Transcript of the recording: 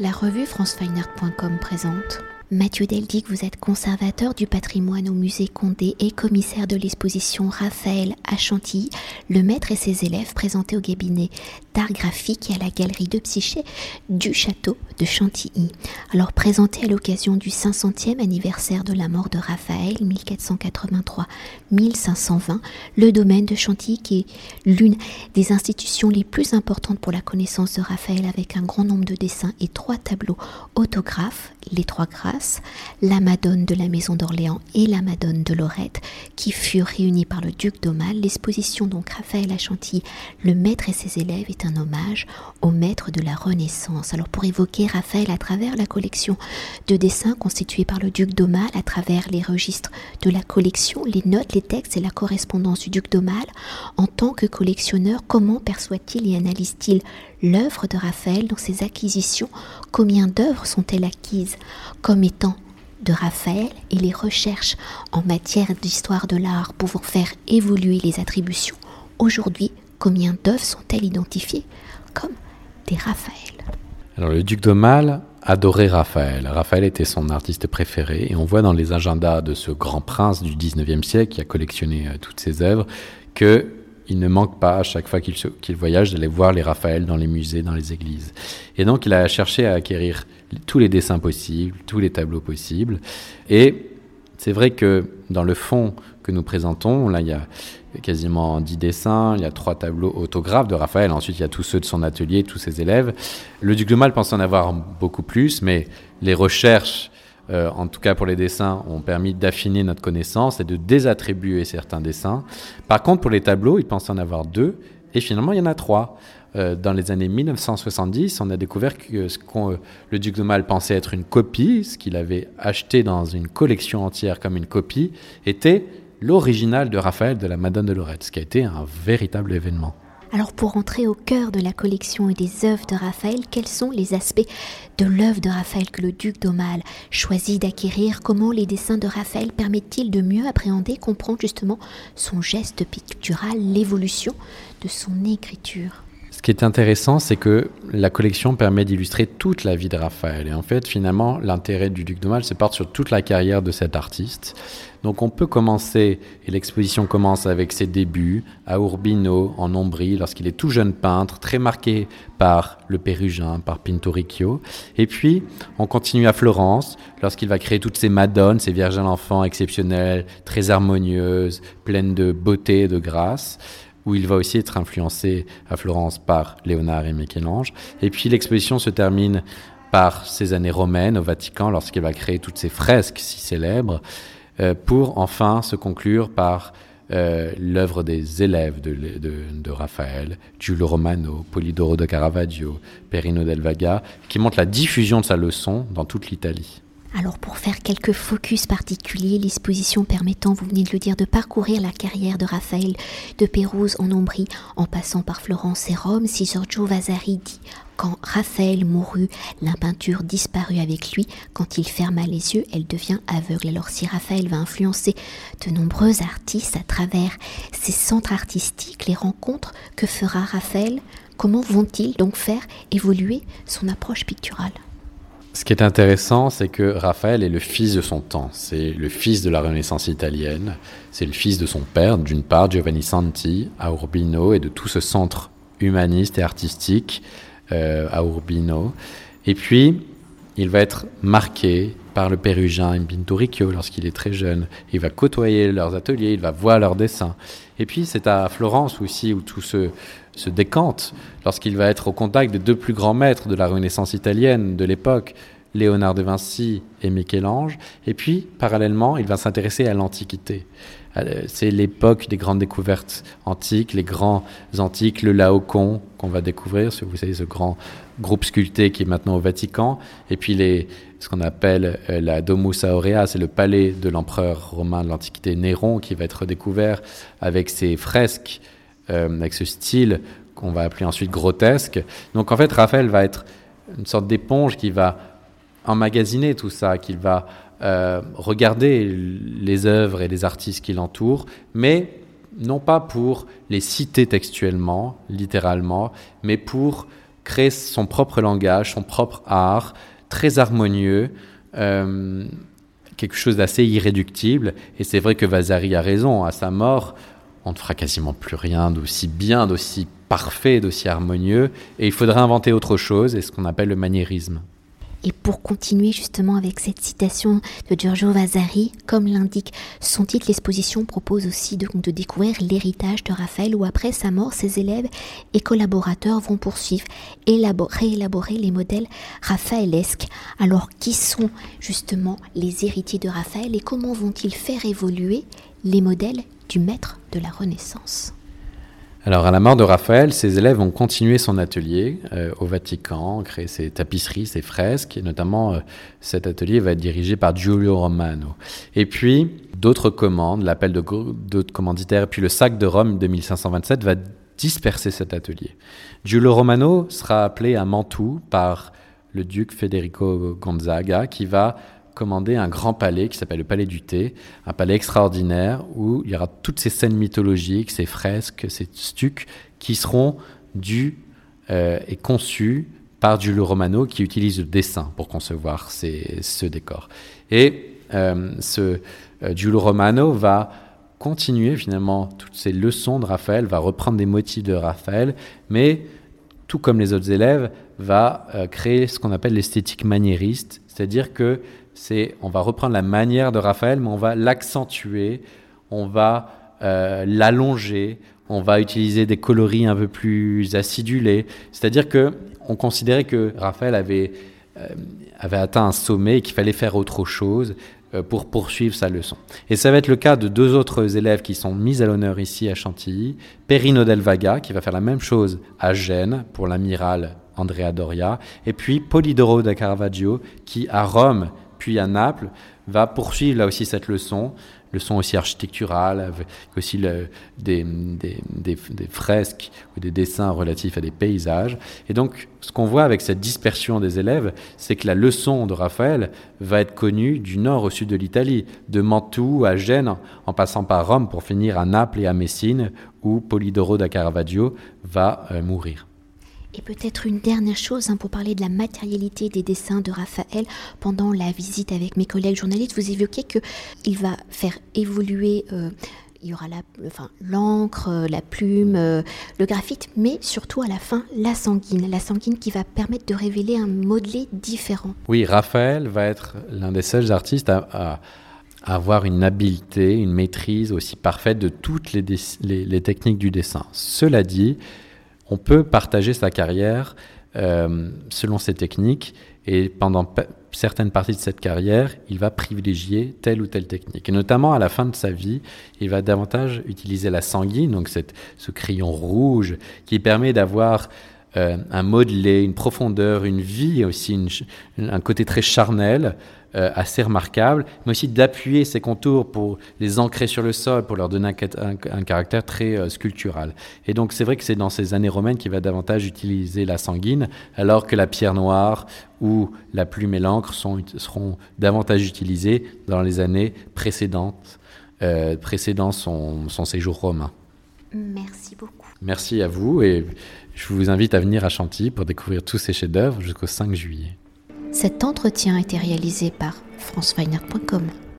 La revue francefineart.com présente. Mathieu Deldic, vous êtes conservateur du patrimoine au musée Condé et commissaire de l'exposition Raphaël à Chantilly, le maître et ses élèves présentés au cabinet d'art graphique et à la galerie de psyché du château de Chantilly. Alors présenté à l'occasion du 500e anniversaire de la mort de Raphaël 1483-1520, le domaine de Chantilly qui est l'une des institutions les plus importantes pour la connaissance de Raphaël avec un grand nombre de dessins et trois tableaux autographes, les trois grâces la Madone de la Maison d'Orléans et la Madone de Lorette, qui furent réunies par le duc d'Aumale. L'exposition donc Raphaël à Chantilly, le maître et ses élèves, est un hommage au maître de la Renaissance. Alors pour évoquer Raphaël à travers la collection de dessins constituée par le duc d'Aumale, à travers les registres de la collection, les notes, les textes et la correspondance du duc d'Aumale, en tant que collectionneur, comment perçoit-il et analyse-t-il l'œuvre de Raphaël dans ses acquisitions? Combien d'œuvres sont-elles acquises comme étant de Raphaël et les recherches en matière d'histoire de l'art pouvant faire évoluer les attributions Aujourd'hui, combien d'œuvres sont-elles identifiées comme des Raphaël Alors le duc d'Aumale adorait Raphaël. Raphaël était son artiste préféré et on voit dans les agendas de ce grand prince du 19e siècle qui a collectionné euh, toutes ses œuvres que il ne manque pas à chaque fois qu'il voyage d'aller voir les Raphaël dans les musées, dans les églises. Et donc il a cherché à acquérir tous les dessins possibles, tous les tableaux possibles. Et c'est vrai que dans le fond que nous présentons, là il y a quasiment dix dessins, il y a trois tableaux autographes de Raphaël, ensuite il y a tous ceux de son atelier, tous ses élèves. Le duc de Mal pense en avoir beaucoup plus, mais les recherches euh, en tout cas pour les dessins, ont permis d'affiner notre connaissance et de désattribuer certains dessins. Par contre, pour les tableaux, il pense en avoir deux, et finalement, il y en a trois. Euh, dans les années 1970, on a découvert que ce que le duc de Mal pensait être une copie, ce qu'il avait acheté dans une collection entière comme une copie, était l'original de Raphaël de la Madone de Lorette, ce qui a été un véritable événement. Alors pour entrer au cœur de la collection et des œuvres de Raphaël, quels sont les aspects de l'œuvre de Raphaël que le duc d'Aumale choisit d'acquérir? Comment les dessins de Raphaël permettent-ils de mieux appréhender, comprendre justement son geste pictural, l'évolution de son écriture? Ce qui est intéressant, c'est que la collection permet d'illustrer toute la vie de Raphaël. Et en fait, finalement, l'intérêt du Duc de Mal se porte sur toute la carrière de cet artiste. Donc on peut commencer, et l'exposition commence avec ses débuts à Urbino, en Ombrie, lorsqu'il est tout jeune peintre, très marqué par le Pérugin, par Pinturicchio. Et puis, on continue à Florence, lorsqu'il va créer toutes ces madones, ces Vierges à l'enfant exceptionnelles, très harmonieuses, pleines de beauté et de grâce où il va aussi être influencé à Florence par Léonard et Michel-Ange. Et puis l'exposition se termine par ses années romaines au Vatican, lorsqu'il va créer toutes ces fresques si célèbres, euh, pour enfin se conclure par euh, l'œuvre des élèves de, de, Raphaël, Giulio Romano, Polidoro de Caravaggio, Perino del Vaga, qui montre la diffusion de sa leçon dans toute l'Italie. Alors pour faire quelques focus particuliers, l'exposition permettant, vous venez de le dire, de parcourir la carrière de Raphaël de Pérouse en Ombrie, en passant par Florence et Rome, si Giorgio Vasari dit quand Raphaël mourut, la peinture disparut avec lui. Quand il ferma les yeux, elle devient aveugle. Alors si Raphaël va influencer de nombreux artistes à travers ses centres artistiques, les rencontres que fera Raphaël, comment vont-ils donc faire évoluer son approche picturale? Ce qui est intéressant, c'est que Raphaël est le fils de son temps. C'est le fils de la Renaissance italienne. C'est le fils de son père, d'une part, Giovanni Santi, à Urbino, et de tout ce centre humaniste et artistique euh, à Urbino. Et puis, il va être marqué par le Pérugin et Pinturicchio lorsqu'il est très jeune. Il va côtoyer leurs ateliers, il va voir leurs dessins. Et puis, c'est à Florence aussi où tout se se décante lorsqu'il va être au contact des deux plus grands maîtres de la Renaissance italienne de l'époque, Léonard de Vinci et Michel-Ange. Et puis, parallèlement, il va s'intéresser à l'Antiquité. Euh, c'est l'époque des grandes découvertes antiques, les grands antiques, le Laocoon qu'on va découvrir, vous savez, ce grand groupe sculpté qui est maintenant au Vatican, et puis les, ce qu'on appelle euh, la Domus Aurea, c'est le palais de l'empereur romain de l'Antiquité Néron qui va être découvert avec ses fresques euh, avec ce style qu'on va appeler ensuite grotesque. Donc en fait, Raphaël va être une sorte d'éponge qui va emmagasiner tout ça, qui va euh, regarder les œuvres et les artistes qui l'entourent, mais non pas pour les citer textuellement, littéralement, mais pour crée son propre langage, son propre art, très harmonieux, quelque chose d'assez irréductible. Et c'est vrai que Vasari a raison. À sa mort, on ne fera quasiment plus rien d'aussi bien, d'aussi parfait, d'aussi harmonieux. Et il faudra inventer autre chose, et ce qu'on appelle le maniérisme. Et pour continuer justement avec cette citation de Giorgio Vasari, comme l'indique son titre, l'exposition propose aussi de, découvrir l'héritage de Raphaël où après sa mort, ses élèves et collaborateurs vont poursuivre et réélaborer les modèles raphaëlesques. Alors qui sont justement les héritiers de Raphaël et comment vont-ils faire évoluer les modèles du maître de la Renaissance? Alors, à la mort de Raphaël, ses élèves ont continué son atelier euh, au Vatican, créé ses tapisseries, ses fresques, et notamment euh, cet atelier va être dirigé par Giulio Romano. Et puis, d'autres commandes, l'appel d'autres commanditaires, et puis le sac de Rome de 1527 va disperser cet atelier. Giulio Romano sera appelé à Mantoue par le duc Federico Gonzaga, qui va commander un grand palais qui s'appelle le Palais du Thé, un palais extraordinaire où il y aura toutes ces scènes mythologiques, ces fresques, ces stucs qui seront dus euh, et conçus par Giulio Romano qui utilise le dessin pour concevoir ces, ce décor. Et euh, ce euh, Giulio Romano va continuer finalement toutes ces leçons de Raphaël, va reprendre des motifs de Raphaël, mais tout comme les autres élèves, va créer ce qu'on appelle l'esthétique maniériste, c'est-à-dire que c'est on va reprendre la manière de Raphaël, mais on va l'accentuer, on va euh, l'allonger, on va utiliser des coloris un peu plus acidulés. C'est-à-dire que on considérait que Raphaël avait, euh, atteint un sommet et qu'il fallait faire autre chose euh, pour poursuivre sa leçon. Et ça va être le cas de deux autres élèves qui sont mis à l'honneur ici à Chantilly. Perino del Vaga, qui va faire la même chose à Gênes pour l'amiral Andrea Doria, et puis Polidoro da Caravaggio, qui à Rome puis à Naples, va poursuivre là aussi cette leçon, leçon aussi architecturale, avec aussi des, fresques ou des dessins relatifs à des paysages. Et donc, ce qu'on voit avec cette dispersion des élèves, c'est que la leçon de Raphaël va être connue du nord au sud de l'Italie, de Mantoue à Gênes, en passant par Rome pour finir à Naples et à Messine, où Polidoro da Caravaggio va euh, mourir. Et peut-être une dernière chose hein, pour parler de la matérialité des dessins de Raphaël. Pendant la visite avec mes collègues journalistes, vous évoquez qu'il va faire évoluer. Euh, il y aura l'encre, euh, la plume, euh, le graphite, mais surtout à la fin la sanguine. La sanguine qui va permettre de révéler un modelé différent. Oui, Raphaël va être l'un des seuls artistes à, avoir une habileté, une maîtrise aussi parfaite de toutes les, les techniques du dessin. Cela dit, on peut partager sa carrière euh, selon ses techniques et pendant certaines parties de cette carrière, il va privilégier telle ou telle technique. Et notamment à la fin de sa vie, il va davantage utiliser la sanguine, donc ce crayon rouge qui permet d'avoir euh, un modelé, une profondeur, une vie, aussi un côté très charnel, euh, assez remarquable, mais aussi d'appuyer ces contours pour les ancrer sur le sol, pour leur donner un, caractère très euh, sculptural. Et donc c'est vrai que c'est dans ces années romaines qu'il va davantage utiliser la sanguine, alors que la pierre noire ou la plume et l'encre seront davantage utilisées dans les années précédentes, précédant son, son séjour romain. Merci beaucoup. Merci à vous et je vous invite à venir à Chantilly pour découvrir tous ces chefs-d'œuvre jusqu'au 5 juillet. Cet entretien a été réalisé par franceweiner.com.